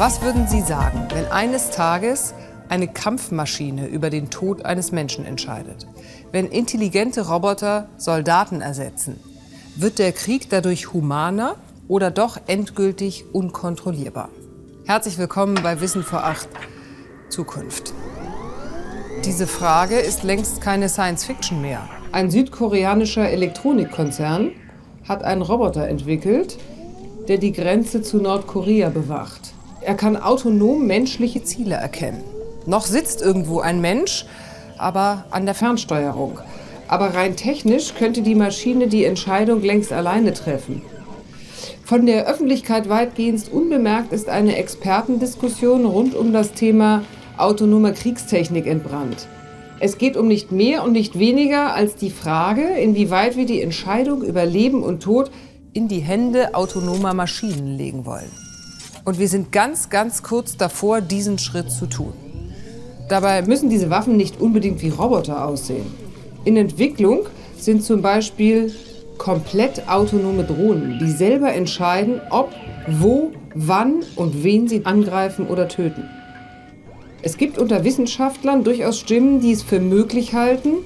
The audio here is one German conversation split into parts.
Was würden Sie sagen, wenn eines Tages eine Kampfmaschine über den Tod eines Menschen entscheidet? Wenn intelligente Roboter Soldaten ersetzen? Wird der Krieg dadurch humaner oder doch endgültig unkontrollierbar? Herzlich willkommen bei Wissen vor Acht Zukunft. Diese Frage ist längst keine Science Fiction mehr. Ein südkoreanischer Elektronikkonzern hat einen Roboter entwickelt, der die Grenze zu Nordkorea bewacht. Er kann autonom menschliche Ziele erkennen. Noch sitzt irgendwo ein Mensch, aber an der Fernsteuerung. Aber rein technisch könnte die Maschine die Entscheidung längst alleine treffen. Von der Öffentlichkeit weitgehend unbemerkt ist eine Expertendiskussion rund um das Thema autonome Kriegstechnik entbrannt. Es geht um nicht mehr und nicht weniger als die Frage, inwieweit wir die Entscheidung über Leben und Tod in die Hände autonomer Maschinen legen wollen. Und wir sind ganz, ganz kurz davor, diesen Schritt zu tun. Dabei müssen diese Waffen nicht unbedingt wie Roboter aussehen. In Entwicklung sind zum Beispiel komplett autonome Drohnen, die selber entscheiden, ob, wo, wann und wen sie angreifen oder töten. Es gibt unter Wissenschaftlern durchaus Stimmen, die es für möglich halten,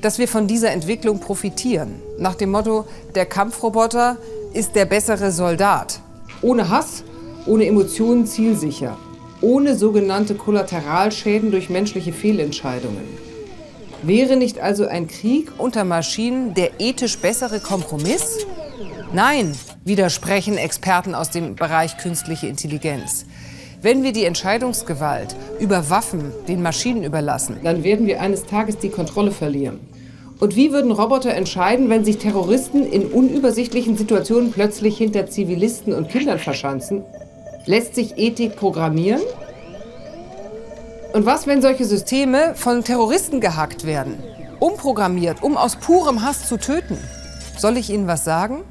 dass wir von dieser Entwicklung profitieren. Nach dem Motto, der Kampfroboter ist der bessere Soldat. Ohne Hass, ohne Emotionen zielsicher. Ohne sogenannte Kollateralschäden durch menschliche Fehlentscheidungen. Wäre nicht also ein Krieg unter Maschinen der ethisch bessere Kompromiss? Nein, widersprechen Experten aus dem Bereich künstliche Intelligenz. Wenn wir die Entscheidungsgewalt über Waffen den Maschinen überlassen, dann werden wir eines Tages die Kontrolle verlieren. Und wie würden Roboter entscheiden, wenn sich Terroristen in unübersichtlichen Situationen plötzlich hinter Zivilisten und Kindern verschanzen? Lässt sich Ethik programmieren? Und was, wenn solche Systeme von Terroristen gehackt werden? Umprogrammiert, um aus purem Hass zu töten? Soll ich Ihnen was sagen?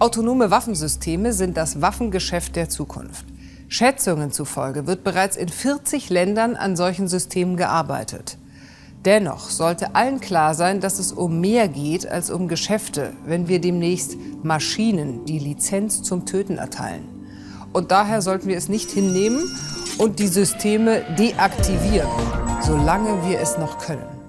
Autonome Waffensysteme sind das Waffengeschäft der Zukunft. Schätzungen zufolge wird bereits in 40 Ländern an solchen Systemen gearbeitet. Dennoch sollte allen klar sein, dass es um mehr geht als um Geschäfte, wenn wir demnächst Maschinen die Lizenz zum Töten erteilen. Und daher sollten wir es nicht hinnehmen und die Systeme deaktivieren, solange wir es noch können.